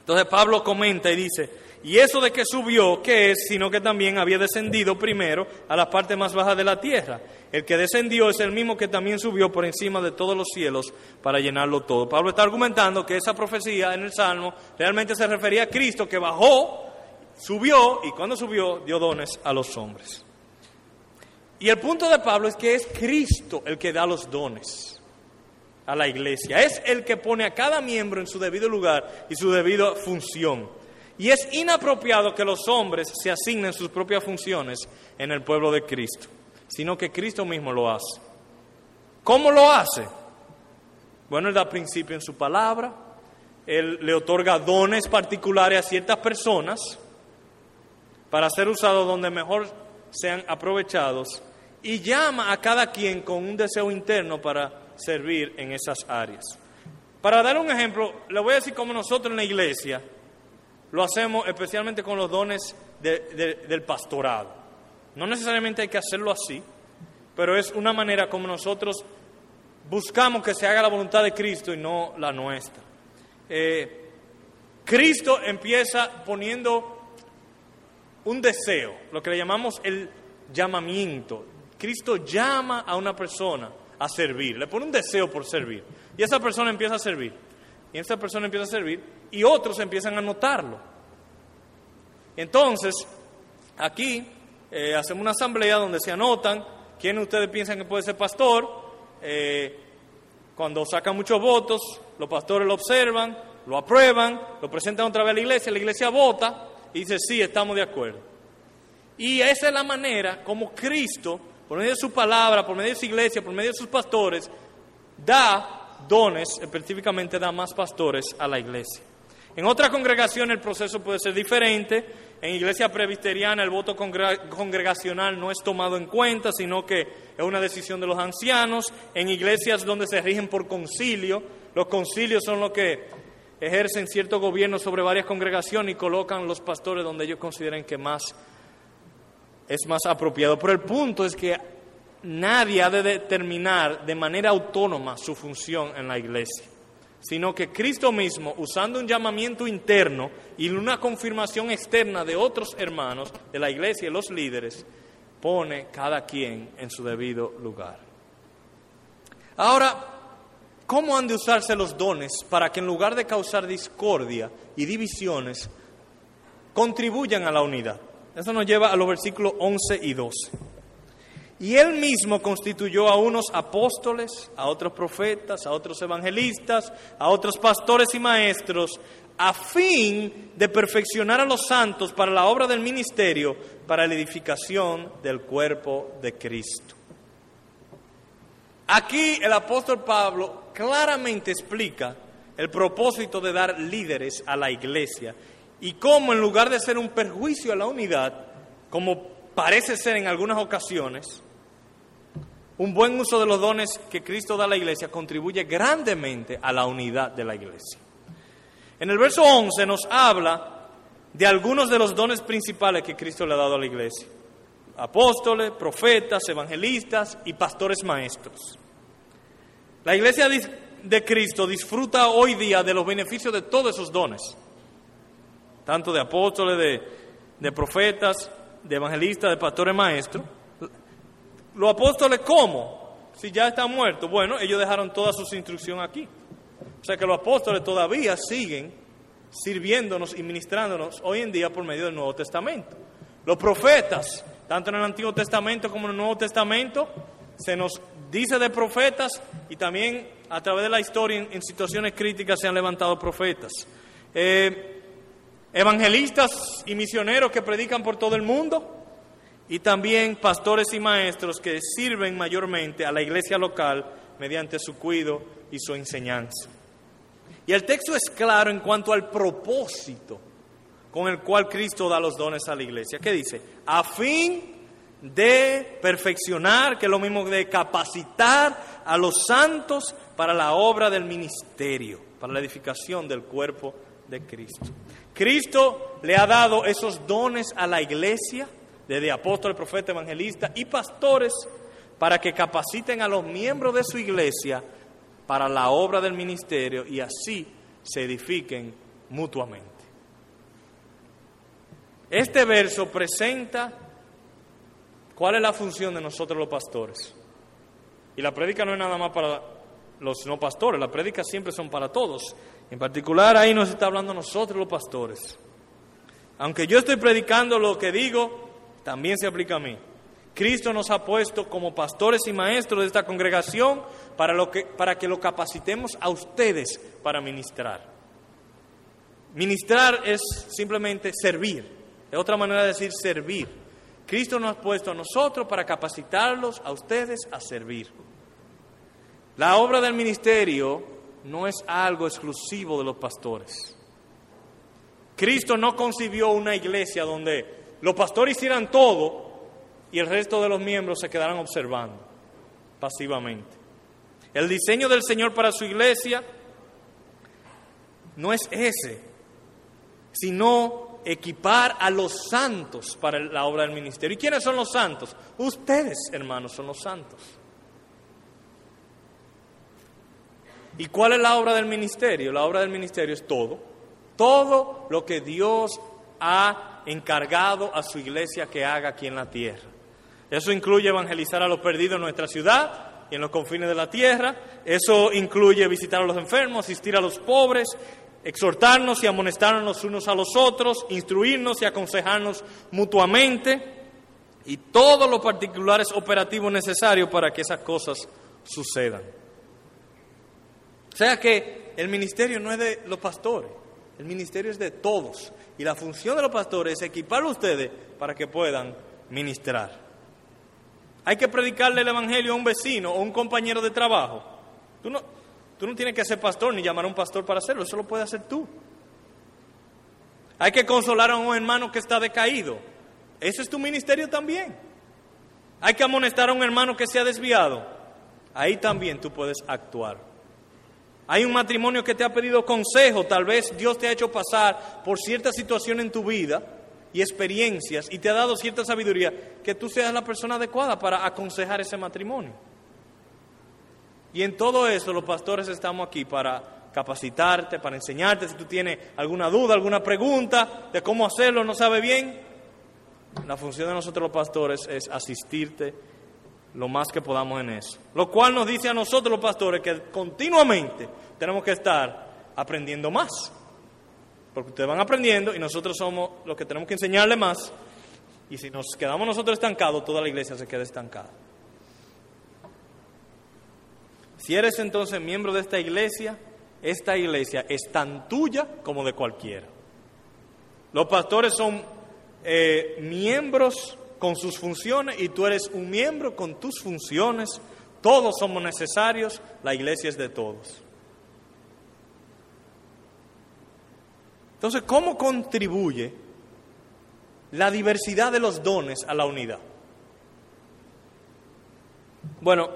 Entonces Pablo comenta y dice, y eso de que subió, ¿qué es? Sino que también había descendido primero a la parte más baja de la tierra. El que descendió es el mismo que también subió por encima de todos los cielos para llenarlo todo. Pablo está argumentando que esa profecía en el Salmo realmente se refería a Cristo que bajó, subió y cuando subió dio dones a los hombres. Y el punto de Pablo es que es Cristo el que da los dones a la iglesia. Es el que pone a cada miembro en su debido lugar y su debida función. Y es inapropiado que los hombres se asignen sus propias funciones en el pueblo de Cristo, sino que Cristo mismo lo hace. ¿Cómo lo hace? Bueno, Él da principio en su palabra, Él le otorga dones particulares a ciertas personas para ser usados donde mejor sean aprovechados y llama a cada quien con un deseo interno para servir en esas áreas. Para dar un ejemplo, le voy a decir cómo nosotros en la iglesia lo hacemos especialmente con los dones del pastorado. No necesariamente hay que hacerlo así, pero es una manera como nosotros buscamos que se haga la voluntad de Cristo y no la nuestra. Eh, Cristo empieza poniendo un deseo, lo que le llamamos el llamamiento. Cristo llama a una persona a servir, le pone un deseo por servir. Y esa persona empieza a servir. Y esa persona empieza a servir y otros empiezan a notarlo. Entonces, aquí eh, hacemos una asamblea donde se anotan quién ustedes piensan que puede ser pastor. Eh, cuando sacan muchos votos, los pastores lo observan, lo aprueban, lo presentan otra vez a la iglesia, la iglesia vota y dice, sí, estamos de acuerdo. Y esa es la manera como Cristo, por medio de su palabra, por medio de su iglesia, por medio de sus pastores, da dones, específicamente da más pastores a la iglesia. En otra congregación el proceso puede ser diferente. En iglesia presbiteriana el voto congregacional no es tomado en cuenta, sino que es una decisión de los ancianos. En iglesias donde se rigen por concilio, los concilios son los que ejercen cierto gobierno sobre varias congregaciones y colocan los pastores donde ellos consideren que más es más apropiado. Pero el punto es que nadie ha de determinar de manera autónoma su función en la iglesia, sino que Cristo mismo, usando un llamamiento interno y una confirmación externa de otros hermanos de la iglesia y los líderes, pone cada quien en su debido lugar. Ahora, ¿cómo han de usarse los dones para que en lugar de causar discordia y divisiones, contribuyan a la unidad? Eso nos lleva a los versículos 11 y 12. Y él mismo constituyó a unos apóstoles, a otros profetas, a otros evangelistas, a otros pastores y maestros, a fin de perfeccionar a los santos para la obra del ministerio, para la edificación del cuerpo de Cristo. Aquí el apóstol Pablo claramente explica el propósito de dar líderes a la iglesia y cómo en lugar de ser un perjuicio a la unidad, como parece ser en algunas ocasiones, un buen uso de los dones que Cristo da a la iglesia contribuye grandemente a la unidad de la iglesia. En el verso 11 nos habla de algunos de los dones principales que Cristo le ha dado a la iglesia. Apóstoles, profetas, evangelistas y pastores maestros. La iglesia de Cristo disfruta hoy día de los beneficios de todos esos dones tanto de apóstoles, de, profetas, de evangelistas, de pastores maestros. ¿Los apóstoles cómo? Si ya están muertos. Bueno, ellos dejaron toda su instrucción aquí. O sea que los apóstoles todavía siguen sirviéndonos y ministrándonos hoy en día por medio del Nuevo Testamento. Los profetas, tanto en el Antiguo Testamento como en el Nuevo Testamento, se nos dice de profetas y también a través de la historia en, situaciones críticas se han levantado profetas. Eh, evangelistas y misioneros que predican por todo el mundo y también pastores y maestros que sirven mayormente a la iglesia local mediante su cuidado y su enseñanza. Y el texto es claro en cuanto al propósito con el cual Cristo da los dones a la iglesia. ¿Qué dice? A fin de perfeccionar, que es lo mismo de capacitar a los santos para la obra del ministerio, para la edificación del cuerpo de Cristo. Cristo le ha dado esos dones a la iglesia, desde apóstoles, profetas, evangelistas y pastores, para que capaciten a los miembros de su iglesia para la obra del ministerio y así se edifiquen mutuamente. Este verso presenta cuál es la función de nosotros los pastores. Y la prédica no es nada más para los no pastores, las prédicas siempre son para todos. En particular ahí nos está hablando nosotros los pastores. Aunque yo estoy predicando lo que digo, también se aplica a mí. Cristo nos ha puesto como pastores y maestros de esta congregación para, lo que, para que lo capacitemos a ustedes para ministrar. Ministrar es simplemente servir. Es otra manera de decir servir. Cristo nos ha puesto a nosotros para capacitarlos a ustedes a servir. La obra del ministerio no es algo exclusivo de los pastores. Cristo no concibió una iglesia donde los pastores hicieran todo y el resto de los miembros se quedaran observando pasivamente. El diseño del Señor para su iglesia no es ese, sino equipar a los santos para la obra del ministerio. ¿Y quiénes son los santos? Ustedes, hermanos, son los santos. ¿Y cuál es la obra del ministerio? La obra del ministerio es todo. Todo lo que Dios ha encargado a su iglesia que haga aquí en la tierra. Eso incluye evangelizar a los perdidos en nuestra ciudad y en los confines de la tierra. Eso incluye visitar a los enfermos, asistir a los pobres, exhortarnos y amonestarnos unos a los otros, instruirnos y aconsejarnos mutuamente y todos los particulares operativos necesarios para que esas cosas sucedan. O sea que el ministerio no es de los pastores, el ministerio es de todos. Y la función de los pastores es equipar a ustedes para que puedan ministrar. Hay que predicarle el Evangelio a un vecino o un compañero de trabajo. Tú no, tú no tienes que ser pastor ni llamar a un pastor para hacerlo, eso lo puedes hacer tú. Hay que consolar a un hermano que está decaído. Ese es tu ministerio también. Hay que amonestar a un hermano que se ha desviado. Ahí también tú puedes actuar. Hay un matrimonio que te ha pedido consejo, tal vez Dios te ha hecho pasar por cierta situación en tu vida y experiencias y te ha dado cierta sabiduría, que tú seas la persona adecuada para aconsejar ese matrimonio. Y en todo eso los pastores estamos aquí para capacitarte, para enseñarte si tú tienes alguna duda, alguna pregunta de cómo hacerlo, no sabe bien. La función de nosotros los pastores es asistirte lo más que podamos en eso. Lo cual nos dice a nosotros los pastores que continuamente tenemos que estar aprendiendo más. Porque ustedes van aprendiendo y nosotros somos los que tenemos que enseñarle más. Y si nos quedamos nosotros estancados, toda la iglesia se queda estancada. Si eres entonces miembro de esta iglesia, esta iglesia es tan tuya como de cualquiera. Los pastores son eh, miembros con sus funciones y tú eres un miembro con tus funciones. Todos somos necesarios, la iglesia es de todos. Entonces, ¿cómo contribuye la diversidad de los dones a la unidad? Bueno,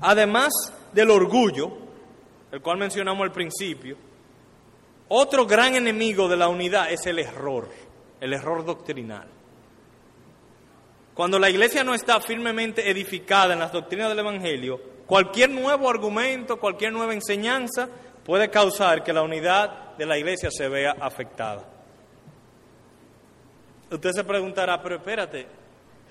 además del orgullo, el cual mencionamos al principio, otro gran enemigo de la unidad es el error, el error doctrinal. Cuando la iglesia no está firmemente edificada en las doctrinas del Evangelio, cualquier nuevo argumento, cualquier nueva enseñanza puede causar que la unidad de la iglesia se vea afectada. Usted se preguntará, pero espérate,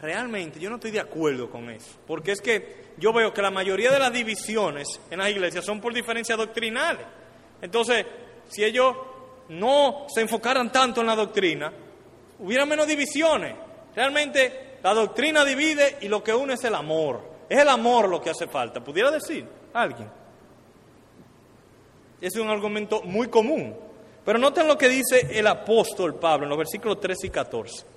realmente yo no estoy de acuerdo con eso, porque es que yo veo que la mayoría de las divisiones en las iglesias son por diferencias doctrinales. Entonces, si ellos no se enfocaran tanto en la doctrina, hubiera menos divisiones. Realmente la doctrina divide y lo que une es el amor. Es el amor lo que hace falta. ¿Pudiera decir alguien? Es un argumento muy común. Pero noten lo que dice el apóstol Pablo en los versículos 13 y 14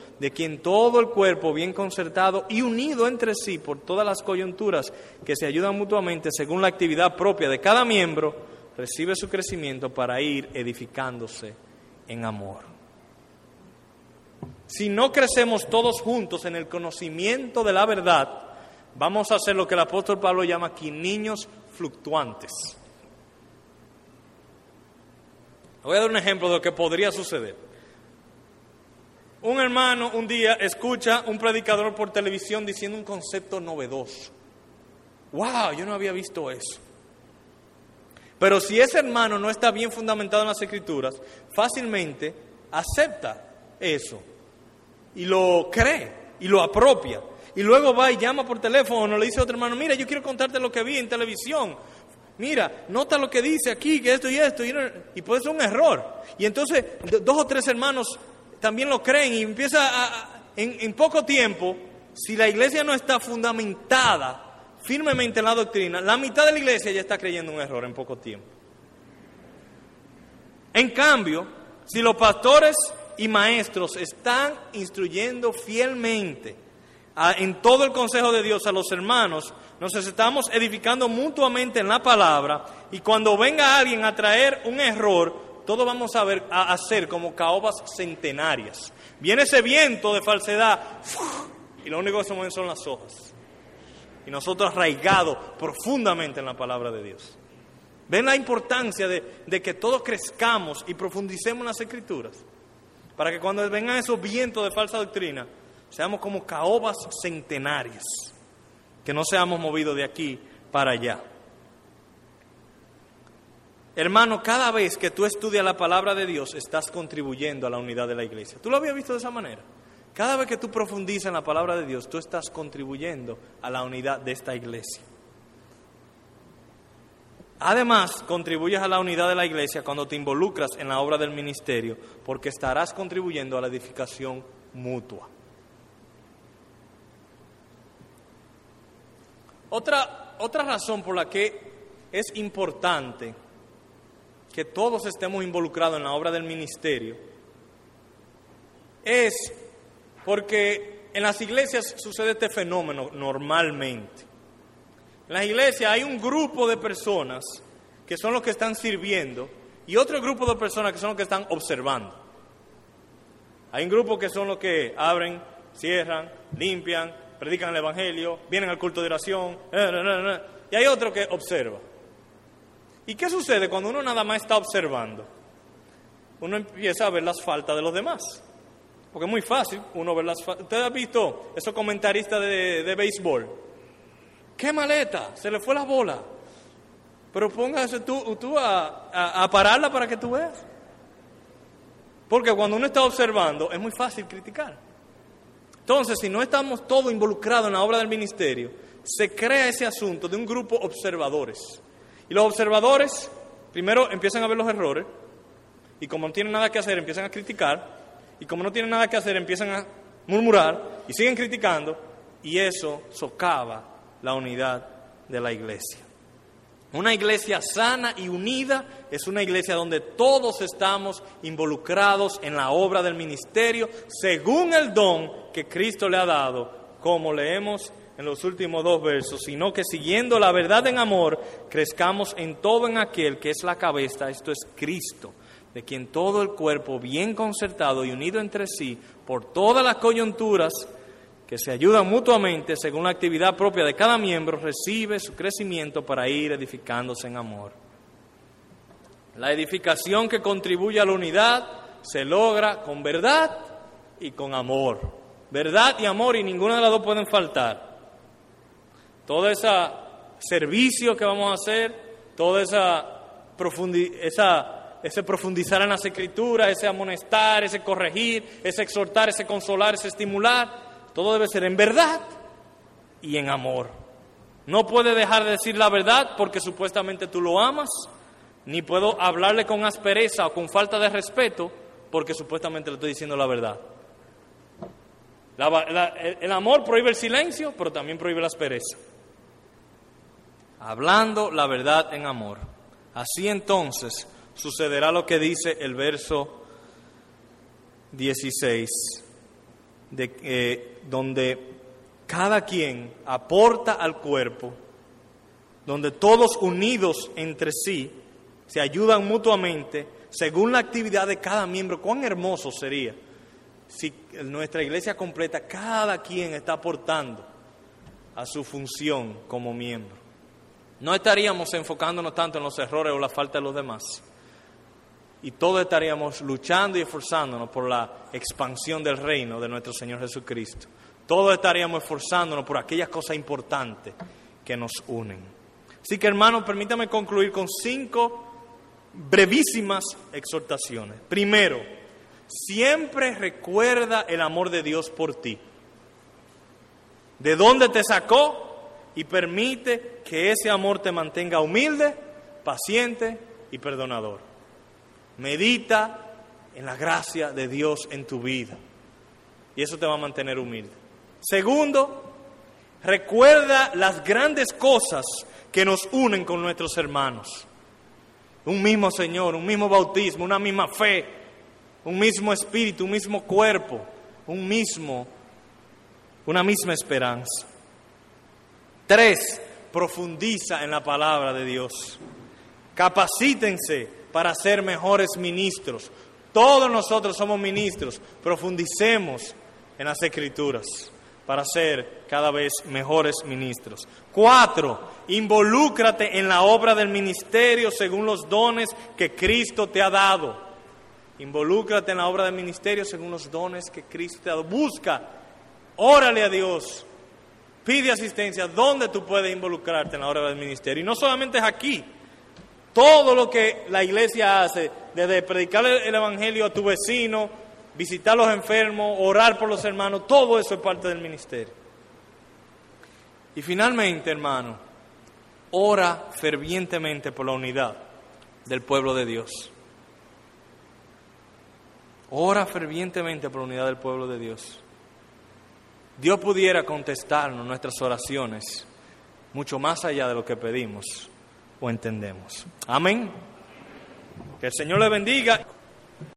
de quien todo el cuerpo bien concertado y unido entre sí por todas las coyunturas que se ayudan mutuamente según la actividad propia de cada miembro, recibe su crecimiento para ir edificándose en amor. Si no crecemos todos juntos en el conocimiento de la verdad, vamos a hacer lo que el apóstol Pablo llama aquí niños fluctuantes. Voy a dar un ejemplo de lo que podría suceder. Un hermano un día escucha un predicador por televisión diciendo un concepto novedoso. ¡Wow! Yo no había visto eso. Pero si ese hermano no está bien fundamentado en las escrituras, fácilmente acepta eso y lo cree y lo apropia. Y luego va y llama por teléfono, le dice a otro hermano, mira, yo quiero contarte lo que vi en televisión. Mira, nota lo que dice aquí, que esto y esto, y puede ser un error. Y entonces dos o tres hermanos también lo creen y empieza a, en, en poco tiempo, si la iglesia no está fundamentada firmemente en la doctrina, la mitad de la iglesia ya está creyendo un error en poco tiempo. En cambio, si los pastores y maestros están instruyendo fielmente en todo el consejo de Dios a los hermanos, nos estamos edificando mutuamente en la palabra y cuando venga alguien a traer un error, todos vamos a, ver, a hacer como caobas centenarias. Viene ese viento de falsedad y lo único que se mueven son las hojas. Y nosotros arraigados profundamente en la palabra de Dios. ¿Ven la importancia de, de que todos crezcamos y profundicemos en las escrituras? Para que cuando vengan esos vientos de falsa doctrina, seamos como caobas centenarias, que no seamos movidos de aquí para allá. Hermano, cada vez que tú estudias la palabra de Dios, estás contribuyendo a la unidad de la iglesia. ¿Tú lo habías visto de esa manera? Cada vez que tú profundizas en la palabra de Dios, tú estás contribuyendo a la unidad de esta iglesia. Además, contribuyes a la unidad de la iglesia cuando te involucras en la obra del ministerio, porque estarás contribuyendo a la edificación mutua. Otra, otra razón por la que es importante que todos estemos involucrados en la obra del ministerio es porque en las iglesias sucede este fenómeno normalmente. En las iglesias hay un grupo de personas que son los que están sirviendo y otro grupo de personas que son los que están observando. Hay un grupo que son los que abren, cierran, limpian, predican el Evangelio, vienen al culto de oración, y hay otro que observa. ¿Y qué sucede cuando uno nada más está observando? Uno empieza a ver las faltas de los demás. Porque es muy fácil uno ver las faltas. ¿Usted ha visto esos comentaristas de, de béisbol? ¡Qué maleta! Se le fue la bola. Pero póngase tú, tú a, a, a pararla para que tú veas. Porque cuando uno está observando es muy fácil criticar. Entonces, si no estamos todos involucrados en la obra del ministerio, se crea ese asunto de un grupo observadores. Y los observadores, primero empiezan a ver los errores, y como no tienen nada que hacer, empiezan a criticar, y como no tienen nada que hacer, empiezan a murmurar, y siguen criticando, y eso socava la unidad de la iglesia. Una iglesia sana y unida es una iglesia donde todos estamos involucrados en la obra del ministerio según el don que Cristo le ha dado, como leemos en los últimos dos versos, sino que siguiendo la verdad en amor, crezcamos en todo en aquel que es la cabeza, esto es Cristo, de quien todo el cuerpo bien concertado y unido entre sí por todas las coyunturas, que se ayudan mutuamente según la actividad propia de cada miembro, recibe su crecimiento para ir edificándose en amor. La edificación que contribuye a la unidad se logra con verdad y con amor. Verdad y amor y ninguna de las dos pueden faltar. Todo ese servicio que vamos a hacer, todo esa, esa ese profundizar en las escrituras, ese amonestar, ese corregir, ese exhortar, ese consolar, ese estimular, todo debe ser en verdad y en amor. No puede dejar de decir la verdad porque supuestamente tú lo amas, ni puedo hablarle con aspereza o con falta de respeto porque supuestamente le estoy diciendo la verdad. el amor prohíbe el silencio, pero también prohíbe la aspereza. Hablando la verdad en amor. Así entonces sucederá lo que dice el verso 16 de, eh, donde cada quien aporta al cuerpo, donde todos unidos entre sí se ayudan mutuamente según la actividad de cada miembro. Cuán hermoso sería si nuestra iglesia completa, cada quien está aportando a su función como miembro. No estaríamos enfocándonos tanto en los errores o la falta de los demás y todos estaríamos luchando y esforzándonos por la expansión del reino de nuestro Señor Jesucristo. Todos estaríamos esforzándonos por aquellas cosas importantes que nos unen. Así que hermanos, permítame concluir con cinco brevísimas exhortaciones. Primero, siempre recuerda el amor de Dios por ti. De dónde te sacó y permite que ese amor te mantenga humilde, paciente y perdonador. Medita en la gracia de Dios en tu vida. Y eso te va a mantener humilde. Segundo, recuerda las grandes cosas que nos unen con nuestros hermanos. Un mismo Señor, un mismo bautismo, una misma fe, un mismo espíritu, un mismo cuerpo, un mismo, una misma esperanza. Tres, profundiza en la palabra de Dios. Capacítense para ser mejores ministros. Todos nosotros somos ministros. Profundicemos en las escrituras para ser cada vez mejores ministros. Cuatro, involúcrate en la obra del ministerio según los dones que Cristo te ha dado. Involúcrate en la obra del ministerio según los dones que Cristo te ha dado. Busca, órale a Dios, pide asistencia, ¿dónde tú puedes involucrarte en la obra del ministerio? Y no solamente es aquí, todo lo que la iglesia hace, desde predicar el Evangelio a tu vecino, visitar a los enfermos, orar por los hermanos, todo eso es parte del ministerio. Y finalmente, hermano, ora fervientemente por la unidad del pueblo de Dios. Ora fervientemente por la unidad del pueblo de Dios. Dios pudiera contestarnos nuestras oraciones mucho más allá de lo que pedimos o entendemos. Amén. Que el Señor le bendiga.